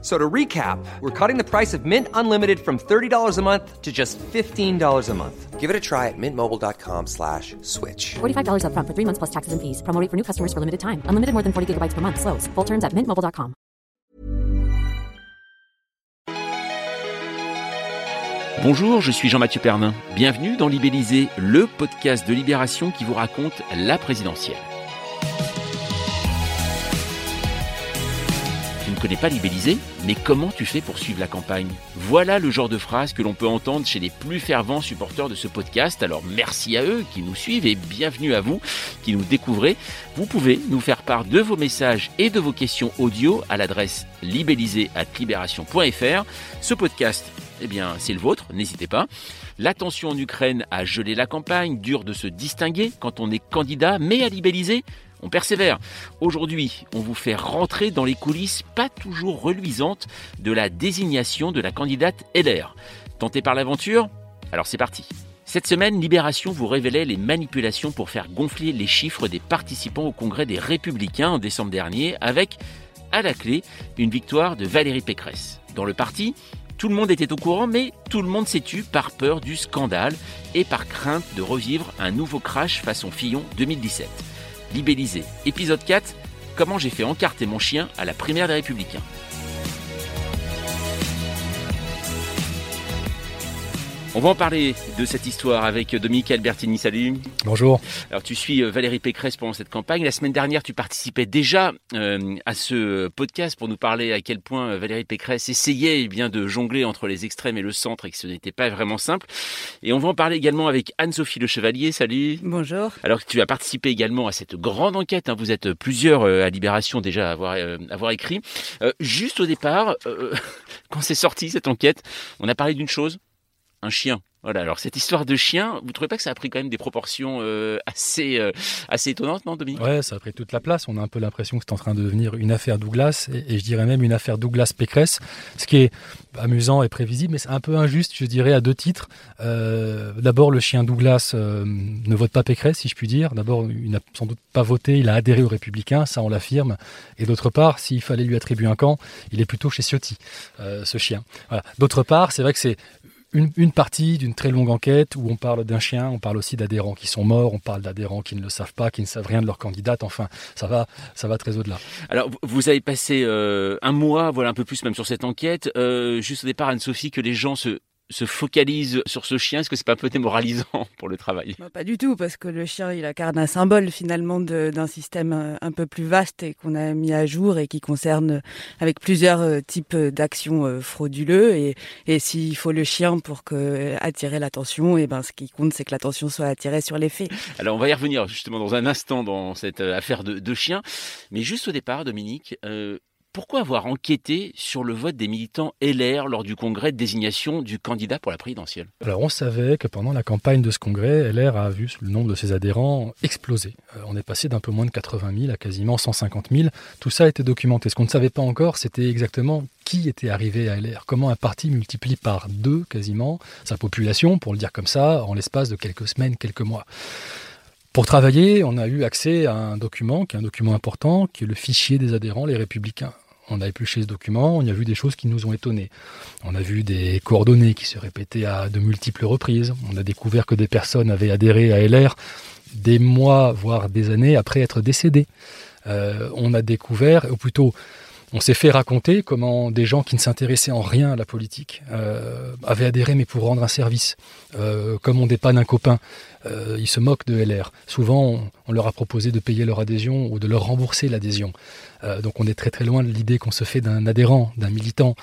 So to recap, we're cutting the price of Mint Unlimited from $30 a month to just $15 a month. Give it a try at mintmobile.com slash switch. $45 upfront for three months plus taxes and fees. Promo rate for new customers for limited time. Unlimited more than 40 gigabytes per month. Slows. Full terms at mintmobile.com. Bonjour, je suis Jean-Mathieu Pernin. Bienvenue dans Libellisé, le podcast de Libération qui vous raconte la présidentielle. Ne connais pas Libellisé, mais comment tu fais pour suivre la campagne? Voilà le genre de phrase que l'on peut entendre chez les plus fervents supporters de ce podcast. Alors merci à eux qui nous suivent et bienvenue à vous qui nous découvrez. Vous pouvez nous faire part de vos messages et de vos questions audio à l'adresse libellisé@libération.fr. Ce podcast eh bien, c'est le vôtre, n'hésitez pas. La tension en Ukraine a gelé la campagne, dur de se distinguer quand on est candidat, mais à libelliser, on persévère. Aujourd'hui, on vous fait rentrer dans les coulisses pas toujours reluisantes de la désignation de la candidate LR. Tenté par l'aventure Alors c'est parti. Cette semaine, Libération vous révélait les manipulations pour faire gonfler les chiffres des participants au congrès des Républicains en décembre dernier, avec, à la clé, une victoire de Valérie Pécresse. Dans le parti, tout le monde était au courant, mais tout le monde s'est tu par peur du scandale et par crainte de revivre un nouveau crash façon Fillon 2017. Libellisé, épisode 4, comment j'ai fait encarter mon chien à la primaire des Républicains. On va en parler de cette histoire avec Dominique Albertini. Salut. Bonjour. Alors tu suis euh, Valérie Pécresse pendant cette campagne. La semaine dernière, tu participais déjà euh, à ce podcast pour nous parler à quel point euh, Valérie Pécresse essayait eh bien de jongler entre les extrêmes et le centre et que ce n'était pas vraiment simple. Et on va en parler également avec Anne-Sophie Le Chevalier. Salut. Bonjour. Alors tu as participé également à cette grande enquête. Hein. Vous êtes plusieurs à Libération déjà à avoir, avoir écrit. juste au départ, quand c'est sorti cette enquête, on a parlé d'une chose un chien. Voilà, alors cette histoire de chien, vous trouvez pas que ça a pris quand même des proportions euh, assez, euh, assez étonnantes, non, Dominique? Ouais, ça a pris toute la place. On a un peu l'impression que c'est en train de devenir une affaire Douglas, et, je dirais même une affaire Douglas-Pécresse, ce qui est amusant et prévisible, mais c'est un peu injuste, je dirais, à deux titres. Euh, d'abord, le chien Douglas ne vote pas Pécresse, si je puis dire. D'abord, il n'a sans doute pas voté, il a adhéré aux Républicains, ça on l'affirme. Et d'autre part, s'il fallait lui attribuer un camp, il est plutôt chez Ciotti, ce chien. Voilà. D'autre part, c'est vrai que c'est une, partie d'une très longue enquête où on parle d'un chien, on parle aussi d'adhérents qui sont morts, on parle d'adhérents qui ne le savent pas, qui ne savent rien de leur candidate. Enfin, ça va, ça va très au-delà. Alors, vous avez passé euh, un mois, voilà un peu plus même sur cette enquête. Euh, juste au départ, Anne-Sophie, que les gens se se focalise sur ce chien Est-ce que c'est pas un peu démoralisant pour le travail? Bah, Pas du tout, parce que le chien, il incarne un symbole finalement d'un système euh, un peu plus vaste et qu'on a mis à jour et qui concerne euh, avec plusieurs euh, types d'actions frauduleux. Et, et s'il faut le chien pour que, attirer l'attention, et ben ce qui compte, c'est que l'attention soit attirée sur les faits. Alors on va y revenir justement dans un instant dans cette affaire de, de chien. Mais juste au départ, Dominique, pourquoi avoir enquêté sur le vote des militants LR lors du congrès de désignation du candidat pour la présidentielle? Alors on savait que pendant la campagne de ce congrès, LR a vu le nombre de ses adhérents exploser. Euh, on est passé d'un peu moins de 80 000 à quasiment 150 000. Tout ça a été documenté. Ce qu'on ne savait pas encore, c'était exactement qui était arrivé à LR, comment un parti multiplie par deux quasiment sa population, pour le dire comme ça, en l'espace de quelques semaines, quelques mois. Pour travailler, on a eu accès à un document qui est un document important, qui est le fichier des adhérents, les républicains on a épluché ce document, on y a vu des choses qui nous ont étonnés. On a vu des coordonnées qui se répétaient à de multiples reprises. On a découvert que des personnes avaient adhéré à LR des mois, voire des années après être décédées. Euh, on a découvert, ou plutôt on s'est fait raconter comment des gens qui ne s'intéressaient en rien à la politique euh, avaient adhéré mais pour rendre un service. Euh, comme on dépanne un copain, euh, ils se moquent de LR. Souvent, on, leur a proposé de payer leur adhésion ou de leur rembourser l'adhésion. donc on est très très loin de l'idée qu'on se fait d'un adhérent, d'un militant.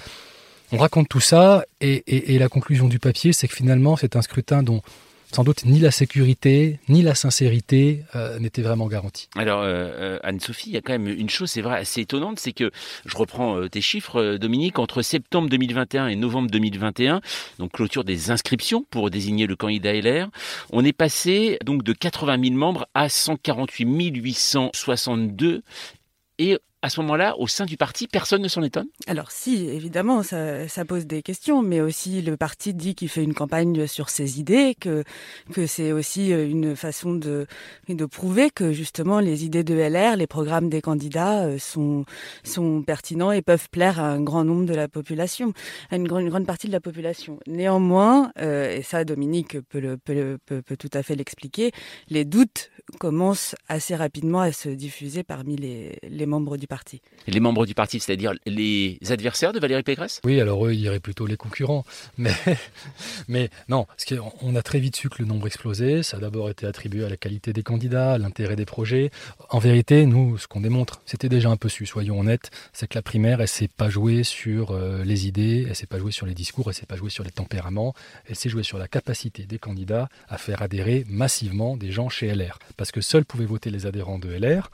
On raconte tout ça et la conclusion du papier, c'est que finalement c'est un scrutin dont sans doute ni la sécurité ni la sincérité euh, n'étaient vraiment garanties. Alors euh, euh, Anne-Sophie, il y a quand même une chose, c'est vrai, assez étonnante, c'est que je reprends tes chiffres, Dominique, entre septembre 2021 et novembre 2021, donc clôture des inscriptions pour désigner le candidat LR, on est passé donc de 80 000 membres à 148 862 et à ce moment-là, au sein du parti, personne ne s'en étonne? Alors si, évidemment, ça, pose des questions, mais aussi le parti dit qu'il fait une campagne sur ses idées, que, c'est aussi une façon de, prouver que justement les idées de LR, les programmes des candidats sont, sont pertinents et peuvent plaire à un grand nombre de la population, à une, grande, partie de la population. Néanmoins, et ça Dominique peut, tout à fait l'expliquer, les doutes commencent assez rapidement à se diffuser parmi les membres du parti. Les membres du parti, c'est-à-dire les adversaires de Valérie Pécresse? Oui, alors eux, ils diraient plutôt les concurrents. Mais, mais non, parce qu'on a très vite su que le nombre explosait. Ça a d'abord été attribué à la qualité des candidats, à l'intérêt des projets. En vérité, nous, ce qu'on démontre, c'était déjà un peu su, soyons honnêtes, c'est que la primaire, elle s'est pas jouée sur euh, les idées, elle s'est pas jouée sur les discours, elle s'est pas jouée sur les tempéraments, elle s'est jouée sur la capacité des candidats à faire adhérer massivement des gens chez LR. Parce que seuls pouvaient voter les adhérents de LR.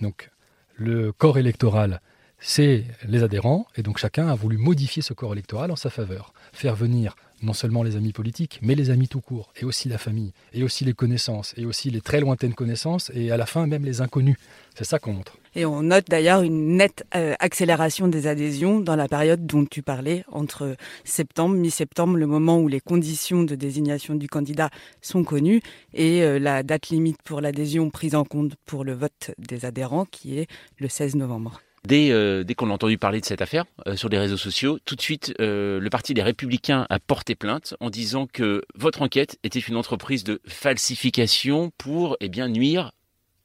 Donc le corps électoral, c'est les adhérents, et donc chacun a voulu modifier ce corps électoral en sa faveur. Faire venir non seulement les amis politiques, mais les amis tout court, et aussi la famille, et aussi les connaissances, et aussi les très lointaines connaissances, et à la fin même les inconnus. C'est ça qu'on montre. Et on note d'ailleurs une nette euh, accélération des adhésions dans la période dont tu parlais, entre septembre, mi-septembre, le moment où les conditions de désignation du candidat sont connues, et euh, la date limite pour l'adhésion prise en compte pour le vote des adhérents, qui est le 16 novembre. Dès, euh, dès qu'on a entendu parler de cette affaire euh, sur les réseaux sociaux, tout de suite, euh, le Parti des Républicains a porté plainte en disant que votre enquête était une entreprise de falsification pour eh bien, nuire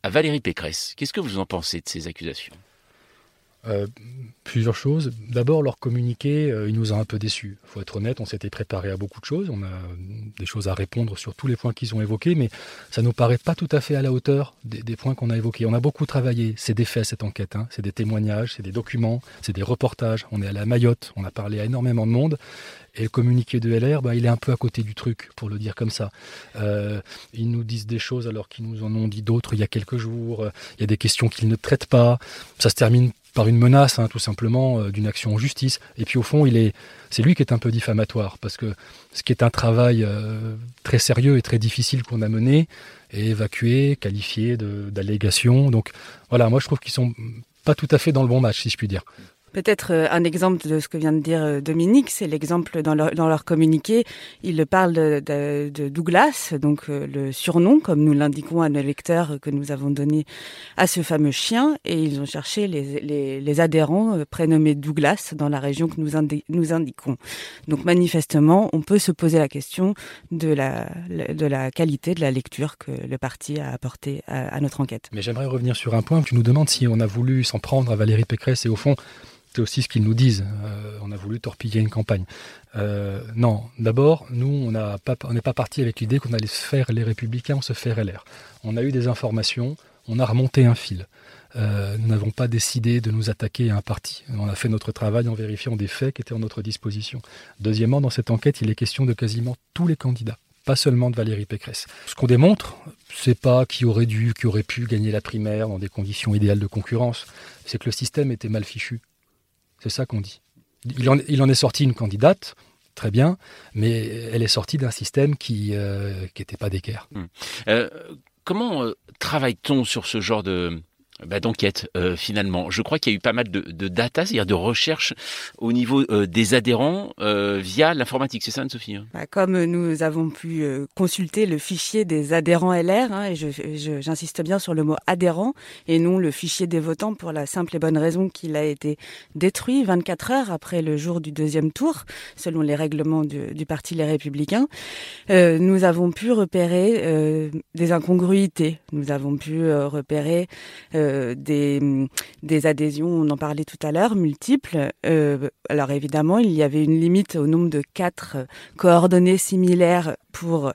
à Valérie Pécresse. Qu'est-ce que vous en pensez de ces accusations? Euh, plusieurs choses. D'abord, leur communiqué, euh, il nous a un peu déçus. Il faut être honnête, on s'était préparé à beaucoup de choses. On a des choses à répondre sur tous les points qu'ils ont évoqués, mais ça nous paraît pas tout à fait à la hauteur des, points qu'on a évoqués. On a beaucoup travaillé. C'est des faits, cette enquête. Hein. C'est des témoignages, c'est des documents, c'est des reportages. On est à la Mayotte, on a parlé à énormément de monde. Et le communiqué de LR, bah, il est un peu à côté du truc, pour le dire comme ça. Euh, ils nous disent des choses alors qu'ils nous en ont dit d'autres il y a quelques jours. Il y a des questions qu'ils ne traitent pas. Ça se termine par une menace, hein, tout simplement, euh, d'une action en justice. Et puis au fond, il est, c'est lui qui est un peu diffamatoire, parce que ce qui est un travail euh, très sérieux et très difficile qu'on a mené est évacué, qualifié d'allégation. Donc voilà, moi je trouve qu'ils sont pas tout à fait dans le bon match, si je puis dire. Peut-être euh, un exemple de ce que vient de dire euh, Dominique, c'est l'exemple dans leur, dans leur communiqué. Ils parlent de, Douglas, donc euh, le surnom, comme nous l'indiquons à nos lecteurs que nous avons donné à ce fameux chien, et ils ont cherché les, adhérents prénommés Douglas dans la région que nous, indi nous indiquons. Donc manifestement, on peut se poser la question de la, de la qualité de la lecture que le parti a apporté à, à notre enquête. Mais j'aimerais revenir sur un point. Tu nous demandes si on a voulu s'en prendre à Valérie Pécresse, et au fond, c'est aussi ce qu'ils nous disent. Euh, on a voulu torpiller une campagne. Euh, non, d'abord, nous, on n'est pas parti avec l'idée qu'on allait se faire les républicains, on se fait LR. On a eu des informations, on a remonté un fil. Euh, nous n'avons pas décidé de nous attaquer à un parti. On a fait notre travail en vérifiant des faits qui étaient en notre disposition. Deuxièmement, dans cette enquête, il est question de quasiment tous les candidats pas seulement de Valérie Pécresse. Ce qu'on démontre, c'est pas qui aurait dû, qui aurait pu gagner la primaire dans des conditions idéales de concurrence, c'est que le système était mal fichu. C'est ça qu'on dit. Il en, est sorti une candidate, très bien, mais elle est sortie d'un système qui n'était euh, pas d'équerre. Hum. Euh, comment euh, travaille-t-on sur ce genre de, bah, d'enquête euh, finalement. Je crois qu'il y a eu pas mal de, data, c'est-à-dire de recherche au niveau euh, des adhérents euh, via l'informatique. C'est ça, Anne-Sophie hein? Bah, Comme nous avons pu consulter le fichier des adhérents LR, hein, et j'insiste je, bien sur le mot adhérent et non le fichier des votants pour la simple et bonne raison qu'il a été détruit 24 heures après le jour du deuxième tour, selon les règlements du, du Parti Les Républicains. Nous avons pu repérer des incongruités. Nous avons pu repérer des, des adhésions, on en parlait tout à l'heure, multiples. Euh, alors évidemment, il y avait une limite au nombre de quatre coordonnées similaires pour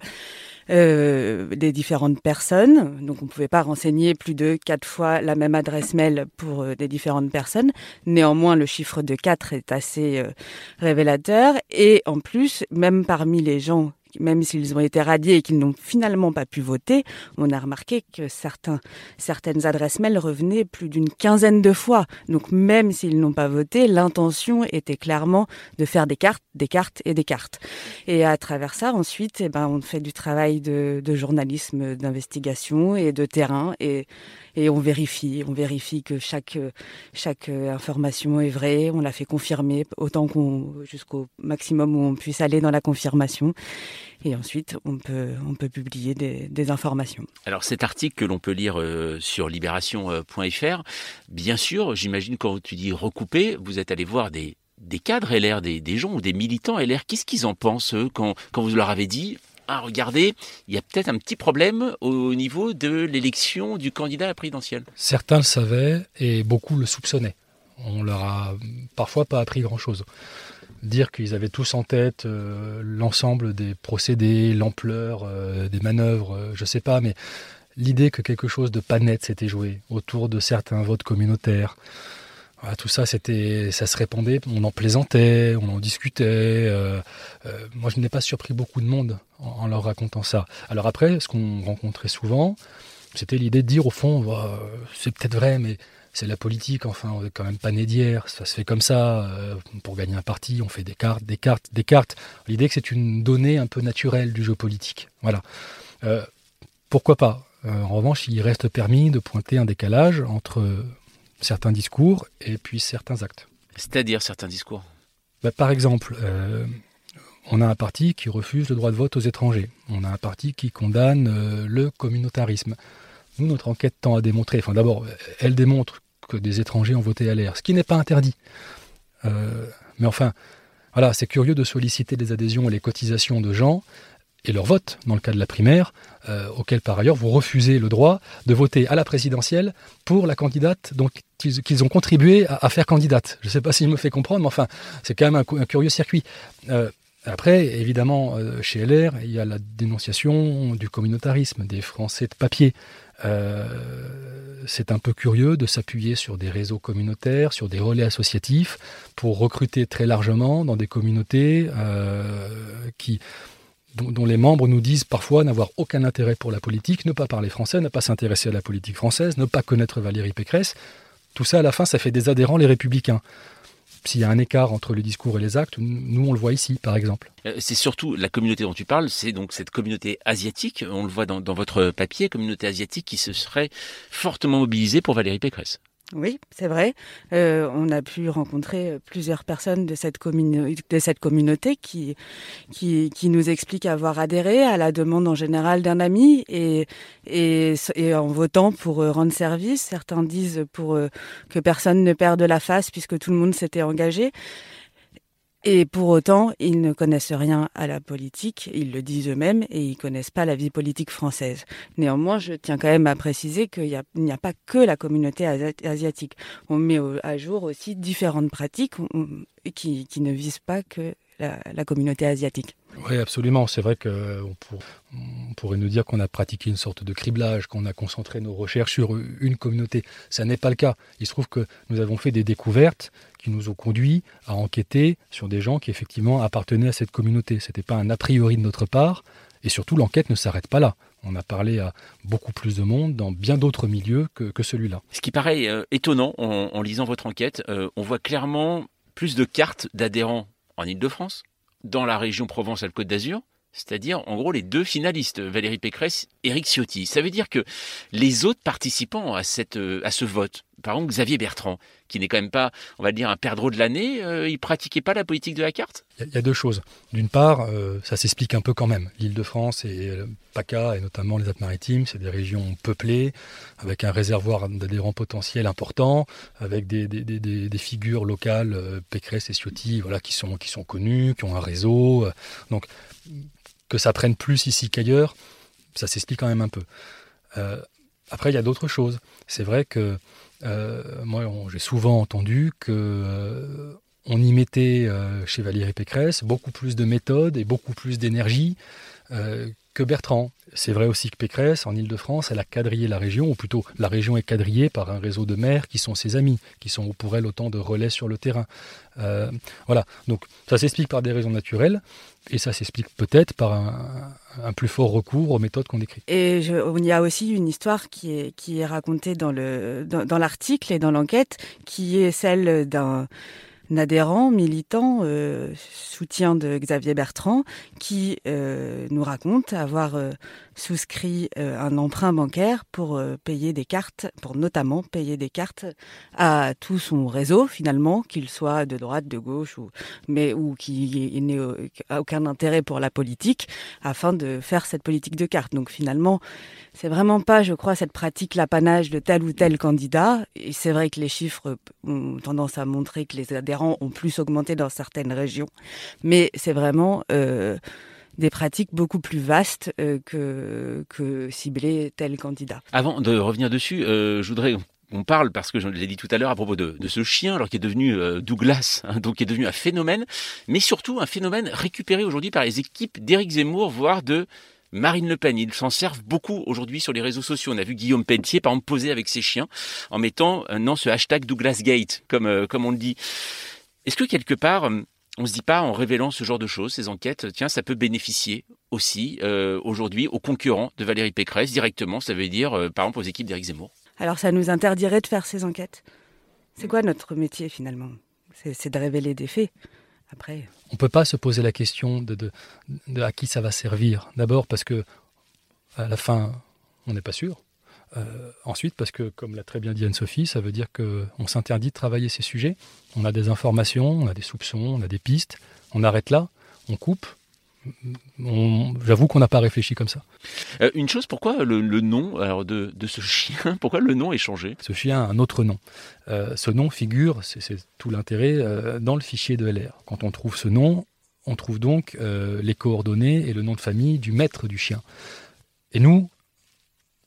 euh, des différentes personnes. Donc on ne pouvait pas renseigner plus de quatre fois la même adresse mail pour euh, des différentes personnes. Néanmoins, le chiffre de quatre est assez euh, révélateur. Et en plus, même parmi les gens même s'ils ont été radiés et qu'ils n'ont finalement pas pu voter, on a remarqué que certains, certaines adresses mail revenaient plus d'une quinzaine de fois. Donc même s'ils n'ont pas voté, l'intention était clairement de faire des cartes, des cartes et des cartes. Et à travers ça, ensuite, eh ben, on fait du travail de, de journalisme, d'investigation et de terrain. Et, et on vérifie, on vérifie que chaque chaque information est vraie. On la fait confirmer autant qu'on jusqu'au maximum où on puisse aller dans la confirmation. Et ensuite, on peut, on peut publier des, informations. Alors cet article que l'on peut lire sur libération.fr, bien sûr, j'imagine quand tu dis recouper, vous êtes allé voir des, des cadres LR, des, des gens ou des militants LR. Qu'est-ce qu'ils en pensent, eux, quand, quand vous leur avez dit ah, regardez, il y a peut-être un petit problème au niveau de l'élection du candidat à la présidentielle. Certains le savaient et beaucoup le soupçonnaient. On leur a parfois pas appris grand-chose. Dire qu'ils avaient tous en tête euh, l'ensemble des procédés, l'ampleur euh, des manœuvres, euh, je ne sais pas, mais l'idée que quelque chose de pas net s'était joué autour de certains votes communautaires, tout ça, c'était, ça se répandait, on en plaisantait, on en discutait. Euh, moi, je n'ai pas surpris beaucoup de monde en, leur racontant ça. Alors après, ce qu'on rencontrait souvent, c'était l'idée de dire au fond, c'est peut-être vrai, mais c'est la politique, enfin, on n'est quand même pas né d'hier, ça se fait comme ça, euh, pour gagner un parti, on fait des cartes, des cartes, des cartes. L'idée que c'est une donnée un peu naturelle du jeu politique. Voilà. pourquoi pas? En revanche, il reste permis de pointer un décalage entre certains discours et puis certains actes. C'est-à-dire certains discours? Bah, Par exemple, euh, on a un parti qui refuse le droit de vote aux étrangers. On a un parti qui condamne euh, le communautarisme. Nous, notre enquête tend à démontrer, enfin d'abord, elle démontre que des étrangers ont voté à l'air, ce qui n'est pas interdit. Euh, mais enfin, voilà, c'est curieux de solliciter les adhésions et les cotisations de gens et leur vote, dans le cas de la primaire, euh, auquel par ailleurs vous refusez le droit de voter à la présidentielle pour la candidate qu'ils ont contribué à, faire candidate. Je ne sais pas s'il me fait comprendre, mais enfin, c'est quand même un, curieux circuit. Euh, après, évidemment, euh, chez LR, il y a la dénonciation du communautarisme, des Français de papier. C'est un peu curieux de s'appuyer sur des réseaux communautaires, sur des relais associatifs, pour recruter très largement dans des communautés qui dont, les membres nous disent parfois n'avoir aucun intérêt pour la politique, ne pas parler français, ne pas s'intéresser à la politique française, ne pas connaître Valérie Pécresse. Tout ça, à la fin, ça fait des adhérents les républicains. S'il y a un écart entre le discours et les actes, nous on le voit ici, par exemple. Euh, c'est surtout la communauté dont tu parles, c'est donc cette communauté asiatique, on le voit dans, dans votre papier, communauté asiatique qui se serait fortement mobilisée pour Valérie Pécresse. Oui, c'est vrai. Euh, on a pu rencontrer plusieurs personnes de cette, communauté qui, qui, nous expliquent avoir adhéré à la demande en général d'un ami et, et, en votant pour euh, rendre service. Certains disent pour euh, que personne ne perde la face puisque tout le monde s'était engagé. Et pour autant, ils ne connaissent rien à la politique, ils le disent eux-mêmes, et ils connaissent pas la vie politique française. Néanmoins, je tiens quand même à préciser qu'il n'y a, pas que la communauté asiatique. On met à jour aussi différentes pratiques qui, ne visent pas que la, communauté asiatique. Oui, absolument. C'est vrai qu'on on pourrait nous dire qu'on a pratiqué une sorte de criblage, qu'on a concentré nos recherches sur une communauté. Ça n'est pas le cas. Il se trouve que nous avons fait des découvertes qui nous ont conduit à enquêter sur des gens qui effectivement appartenaient à cette communauté. Ce n'était pas un a priori de notre part. Et surtout, l'enquête ne s'arrête pas là. On a parlé à beaucoup plus de monde dans bien d'autres milieux que, celui-là. Ce qui paraît euh, étonnant en, lisant votre enquête, euh, on voit clairement plus de cartes d'adhérents en Ile-de-France, dans la région Provence-Alpes-Côte d'Azur, c'est-à-dire en gros les deux finalistes, Valérie Pécresse et Éric Ciotti. Ça veut dire que les autres participants à, cette, euh, à ce vote, par exemple Xavier Bertrand, qui n'est quand même pas, on va dire, un perdreau de l'année, euh, il pratiquait pas la politique de la carte? Il y, a deux choses. D'une part, euh, ça s'explique un peu quand même. L'Île-de-France et PACA, et notamment les Alpes-Maritimes, c'est des régions peuplées, avec un réservoir d'adhérents potentiels important, avec des figures locales, Pécresse et Ciotti, voilà, qui sont, qui sont connues, qui ont un réseau. donc que ça prenne plus ici qu'ailleurs, ça s'explique quand même un peu. Euh, après, il y a d'autres choses. C'est vrai que euh, moi, j'ai souvent entendu que euh, on y mettait chez Valérie Pécresse beaucoup plus de méthode et beaucoup plus d'énergie que Bertrand. C'est vrai aussi que Pécresse, en Ile-de-France, elle a quadrillé la région, ou plutôt la région est quadrillée par un réseau de maires qui sont ses amis, qui sont pour elle autant de relais sur le terrain. Euh, voilà, donc ça s'explique par des raisons naturelles, et ça s'explique peut-être par un, plus fort recours aux méthodes qu'on décrit. Et il y a aussi une histoire qui est, racontée dans l'article et dans l'enquête, qui est celle d'un adhérent, militant, euh, soutien de Xavier Bertrand, qui euh, nous raconte avoir euh, souscrit un emprunt bancaire pour payer des cartes, pour notamment payer des cartes à tout son réseau finalement, qu'il soit de droite, de gauche ou mais ou qui n'ait aucun intérêt pour la politique, afin de faire cette politique de cartes. Donc finalement, c'est vraiment pas, je crois, cette pratique l'apanage de tel ou tel candidat. Et c'est vrai que les chiffres ont tendance à montrer que les adhérents ont plus augmenté dans certaines régions, mais c'est vraiment euh, des pratiques beaucoup plus vastes euh, que, que cibler tel candidat. Avant de revenir dessus, euh, je voudrais on parle parce que je l'ai dit tout à l'heure à propos de, ce chien, alors qui est devenu Douglas, hein, donc qui est devenu un phénomène, mais surtout un phénomène récupéré aujourd'hui par les équipes d'Éric Zemmour, voire de Marine Le Pen. Ils s'en servent beaucoup aujourd'hui sur les réseaux sociaux. On a vu Guillaume Pelletier, par exemple, poser avec ses chiens en mettant euh, non ce hashtag Douglasgate, comme, euh, comme on le dit. Est-ce que quelque part, on se dit pas en révélant ce genre de choses, ces enquêtes, tiens, ça peut bénéficier aussi euh, aujourd'hui aux concurrents de Valérie Pécresse directement, ça veut dire euh, par exemple aux équipes d'Éric Zemmour? Alors ça nous interdirait de faire ces enquêtes. C'est quoi notre métier finalement? C'est de révéler des faits. On ne peut pas se poser la question de à qui ça va servir. D'abord parce que à la fin, on n'est pas sûr. Euh, ensuite, parce que, comme l'a très bien dit Anne-Sophie, ça veut dire qu'on s'interdit de travailler ces sujets. On a des informations, on a des soupçons, on a des pistes. On arrête là, on coupe. J'avoue qu'on n'a pas réfléchi comme ça. Euh, une chose, pourquoi le, le nom alors de, de, ce chien Pourquoi le nom est changé? Ce chien a un autre nom. Euh, ce nom figure, c'est tout l'intérêt, euh, dans le fichier de LR. Quand on trouve ce nom, on trouve donc les coordonnées et le nom de famille du maître du chien. Et nous,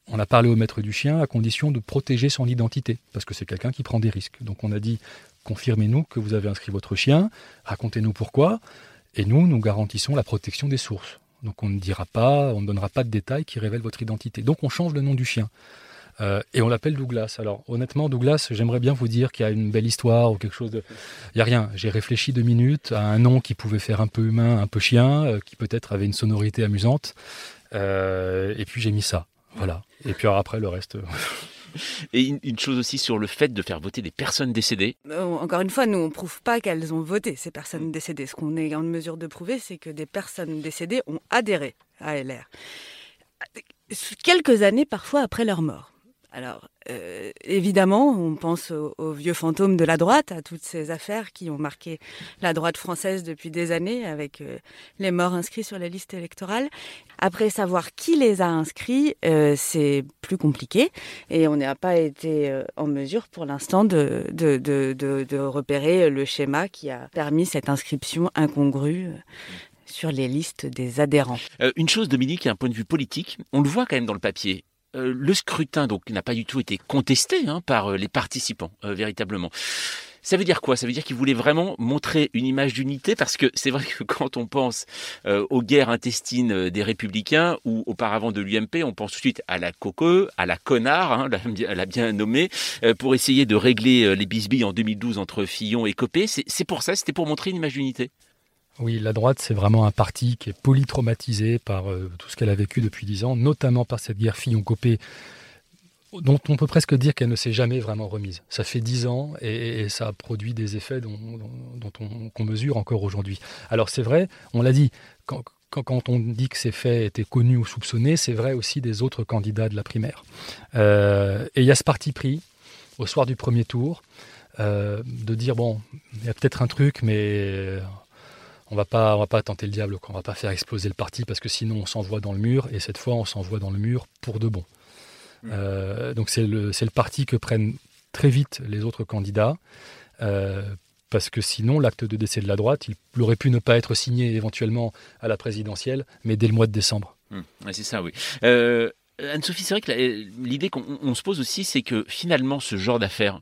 on a parlé au maître du chien à condition de protéger son identité, parce que c'est quelqu'un qui prend des risques. Donc on a dit, confirmez-nous que vous avez inscrit votre chien, racontez-nous pourquoi, et nous, nous garantissons la protection des sources. Donc on ne dira pas, on ne donnera pas de détails qui révèlent votre identité. Donc on change le nom du chien. Euh, et on l'appelle Douglas. Alors honnêtement, Douglas, j'aimerais bien vous dire qu'il y a une belle histoire ou quelque chose de... Il n'y a rien. J'ai réfléchi deux minutes à un nom qui pouvait faire un peu humain, un peu chien, euh, qui peut-être avait une sonorité amusante. Euh, et puis j'ai mis ça. Voilà. Et puis après, le reste. Et une chose aussi sur le fait de faire voter des personnes décédées. Encore une fois, nous, on ne prouve pas qu'elles ont voté, ces personnes décédées. Ce qu'on est en mesure de prouver, c'est que des personnes décédées ont adhéré à LR. Quelques années parfois après leur mort. Alors, euh, évidemment, on pense aux, vieux fantômes de la droite, à toutes ces affaires qui ont marqué la droite française depuis des années, avec euh, les morts inscrits sur la liste électorale. Après, savoir qui les a inscrits, euh, c'est plus compliqué, et on n'a pas été en mesure pour l'instant de, repérer le schéma qui a permis cette inscription incongrue sur les listes des adhérents. Une chose, Dominique, un point de vue politique, on le voit quand même dans le papier euh, le scrutin donc n'a pas du tout été contesté hein, par euh, les participants euh, véritablement. Ça veut dire quoi? Ça veut dire qu'ils voulaient vraiment montrer une image d'unité parce que c'est vrai que quand on pense aux guerres intestines des républicains ou auparavant de l'UMP, on pense tout de suite à la coco, à la connard, hein, la, la, bien nommée, pour essayer de régler les bisbilles en 2012 entre Fillon et Copé. C'est pour ça, c'était pour montrer une image d'unité. Oui, la droite, c'est vraiment un parti qui est polytraumatisé par euh, tout ce qu'elle a vécu depuis dix ans, notamment par cette guerre Fillon-Copé, dont on peut presque dire qu'elle ne s'est jamais vraiment remise. Ça fait dix ans et, ça produit des effets dont, on mesure encore aujourd'hui. Alors c'est vrai, on l'a dit, quand, on dit que ces faits étaient connus ou soupçonnés, c'est vrai aussi des autres candidats de la primaire. Euh, et il y a ce parti pris au soir du premier tour euh, de dire, bon, il y a peut-être un truc, mais on va pas, on va pas tenter le diable, on va pas faire exploser le parti parce que sinon on s'envoie dans le mur et cette fois on s'envoie dans le mur pour de bon. Mmh. Euh, donc c'est le, le parti que prennent très vite les autres candidats. Euh, parce que sinon, l'acte de décès de la droite, il aurait pu ne pas être signé éventuellement à la présidentielle, mais dès le mois de décembre. Mmh. Ouais, c'est ça, oui. Euh, Anne-Sophie, c'est vrai que l'idée qu'on se pose aussi, c'est que finalement, ce genre d'affaires,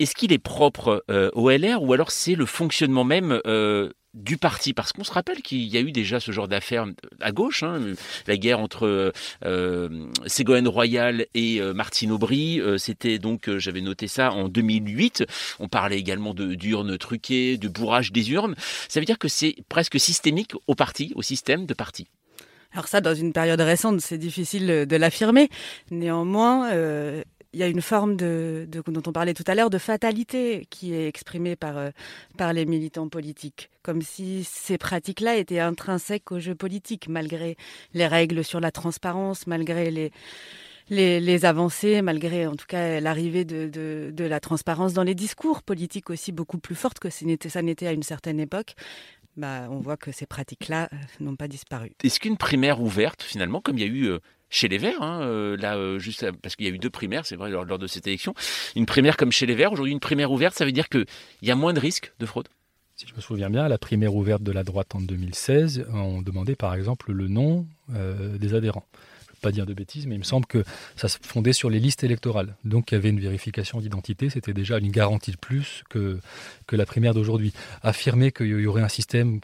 est-ce qu'il est propre euh, au LR ou alors c'est le fonctionnement même euh, du parti? Parce qu'on se rappelle qu'il y a eu déjà ce genre d'affaires à gauche, hein, la guerre entre euh, Ségolène Royal et euh, Martine Aubry, euh, c'était donc, j'avais noté ça, en 2008. On parlait également d'urnes truquées, de bourrage des urnes. Ça veut dire que c'est presque systémique au parti, au système de parti. Alors ça, dans une période récente, c'est difficile de l'affirmer. Néanmoins, euh, il y a une forme de, dont on parlait tout à l'heure de fatalité qui est exprimée par, euh, par les militants politiques, comme si ces pratiques-là étaient intrinsèques au jeu politique, malgré les règles sur la transparence, malgré les, les, avancées, malgré en tout cas l'arrivée de, de, la transparence dans les discours politiques aussi beaucoup plus forte que ça n'était à une certaine époque. Bah, on voit que ces pratiques-là euh, n'ont pas disparu. Est-ce qu'une primaire ouverte, finalement, comme il y a eu chez les Verts, hein, euh, euh, juste parce qu'il y a eu deux primaires, c'est vrai, lors, de cette élection. Une primaire comme chez les Verts, aujourd'hui une primaire ouverte, ça veut dire qu'il y a moins de risques de fraude? Si je me souviens bien, la primaire ouverte de la droite en 2016, on demandait par exemple le nom euh, des adhérents. Je ne veux pas dire de bêtises, mais il me semble que ça se fondait sur les listes électorales. Donc il y avait une vérification d'identité, c'était déjà une garantie de plus que, que la primaire d'aujourd'hui. Affirmer qu'il y aurait un système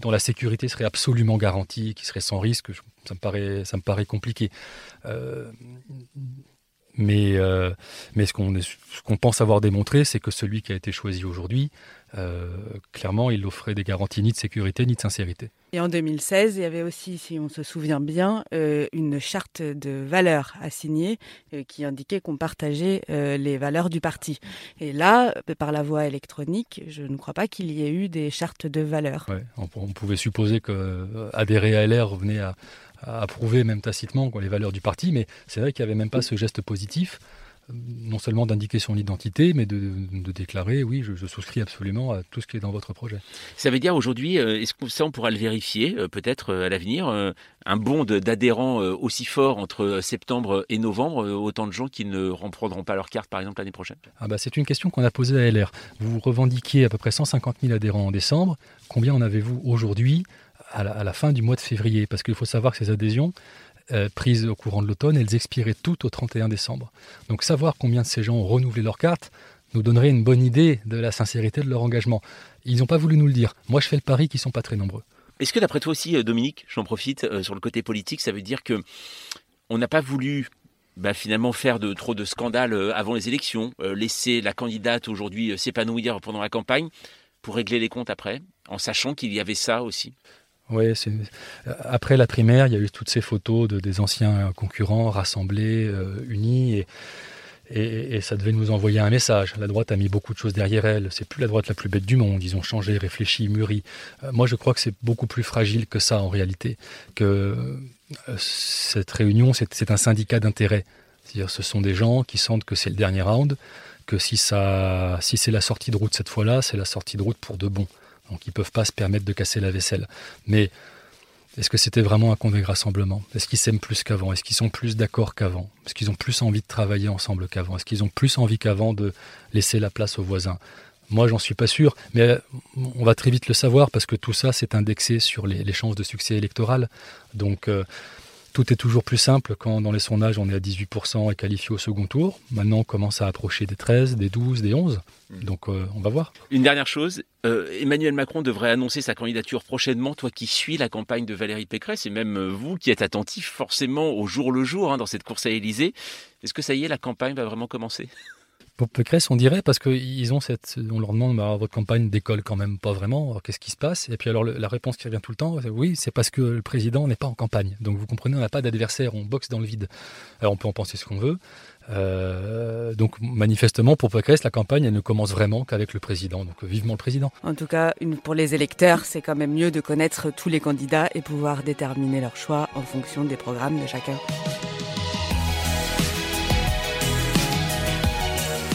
dont la sécurité serait absolument garantie, qui serait sans risque, ça me paraît, compliqué. Euh, mais, euh, mais ce qu'on pense avoir démontré, c'est que celui qui a été choisi aujourd'hui, euh, clairement, il offrait des garanties ni de sécurité ni de sincérité. Et en 2016, il y avait aussi, si on se souvient bien, euh, une charte de valeurs à signer qui indiquait qu'on partageait les valeurs du parti. Et là, par la voie électronique, je ne crois pas qu'il y ait eu des chartes de valeurs. on, on, pouvait supposer que adhérer à LR revenait à approuver même tacitement les valeurs du parti, mais c'est vrai qu'il n'y avait même pas ce geste positif, euh, non seulement d'indiquer son identité, mais de, déclarer oui, je, souscris absolument à tout ce qui est dans votre projet. Ça veut dire aujourd'hui, euh, est-ce que ça on pourra le vérifier euh, peut-être à l'avenir, un bond d'adhérents aussi fort entre septembre et novembre, autant de gens qui ne reprendront pas leur carte par exemple l'année prochaine? Ah bah, C'est une question qu'on a posée à LR. Vous revendiquiez à peu près 150 000 adhérents en décembre. Combien en avez-vous aujourd'hui? À la, fin du mois de février, parce qu'il faut savoir que ces adhésions, euh, prises au courant de l'automne, elles expiraient toutes au 31 décembre. Donc savoir combien de ces gens ont renouvelé leur carte nous donnerait une bonne idée de la sincérité de leur engagement. Ils n'ont pas voulu nous le dire. Moi, je fais le pari qu'ils ne sont pas très nombreux. Est-ce que d'après toi aussi, euh, Dominique, j'en profite, euh, sur le côté politique, ça veut dire que on n'a pas voulu bah, finalement faire de, trop de scandales avant les élections, laisser la candidate aujourd'hui s'épanouir pendant la campagne pour régler les comptes après, en sachant qu'il y avait ça aussi? Oui, après la primaire, il y a eu toutes ces photos de, des anciens concurrents rassemblés, euh, unis, et, ça devait nous envoyer un message. La droite a mis beaucoup de choses derrière elle. C'est plus la droite la plus bête du monde. Ils ont changé, réfléchi, mûri. Euh, moi, je crois que c'est beaucoup plus fragile que ça en réalité. Que euh, cette réunion, c'est un syndicat d'intérêt. C'est-à-dire, ce sont des gens qui sentent que c'est le dernier round, que si ça, si c'est la sortie de route cette fois-là, c'est la sortie de route pour de bon. Donc ils ne peuvent pas se permettre de casser la vaisselle. Mais est-ce que c'était vraiment un congrès rassemblement? Est-ce qu'ils s'aiment plus qu'avant? Est-ce qu'ils sont plus d'accord qu'avant? Est-ce qu'ils ont plus envie de travailler ensemble qu'avant? Est-ce qu'ils ont plus envie qu'avant de laisser la place aux voisins? Moi, j'en suis pas sûr, mais on va très vite le savoir parce que tout ça, c'est indexé sur les, chances de succès électoral. Donc, euh, tout est toujours plus simple quand dans les sondages on est à 18% et qualifié au second tour. Maintenant on commence à approcher des 13, des 12, des 11. Hmm. Donc euh, on va voir. Une dernière chose, euh, Emmanuel Macron devrait annoncer sa candidature prochainement. Toi qui suis la campagne de Valérie Pécresse et même euh, vous qui êtes attentif forcément au jour le jour hein, dans cette course à Élysée, est-ce que ça y est, la campagne va vraiment commencer? Pour Pécresse, on dirait, parce qu'ils ont cette. On leur demande, bah, votre campagne décolle quand même pas vraiment, qu'est-ce qui se passe? Et puis alors, la réponse qui revient tout le temps, c'est oui, c'est parce que le président n'est pas en campagne. Donc vous comprenez, on n'a pas d'adversaire, on boxe dans le vide. Alors on peut en penser ce qu'on veut. Euh, donc manifestement, pour Pécresse, la campagne, elle ne commence vraiment qu'avec le président. Donc vivement le président. En tout cas, pour les électeurs, c'est quand même mieux de connaître tous les candidats et pouvoir déterminer leur choix en fonction des programmes de chacun.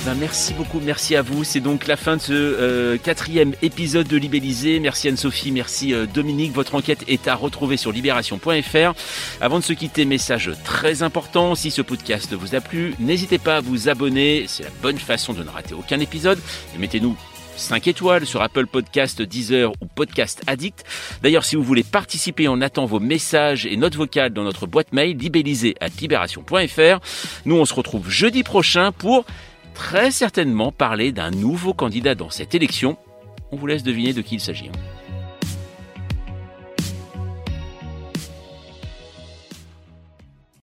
Ben, merci beaucoup, merci à vous. C'est donc la fin de ce euh, quatrième épisode de Libellisé. Merci Anne-Sophie, merci euh, Dominique. Votre enquête est à retrouver sur libération.fr. Avant de se quitter, message très important. Si ce podcast vous a plu, n'hésitez pas à vous abonner. C'est la bonne façon de ne rater aucun épisode. Et mettez-nous 5 étoiles sur Apple Podcast, Deezer ou Podcast Addict. D'ailleurs, si vous voulez participer, on attend vos messages et notes vocales dans notre boîte mail libellisé à libération.fr. Nous, on se retrouve jeudi prochain pour très certainement parler d'un nouveau candidat dans cette élection. On vous laisse deviner de qui il s'agit.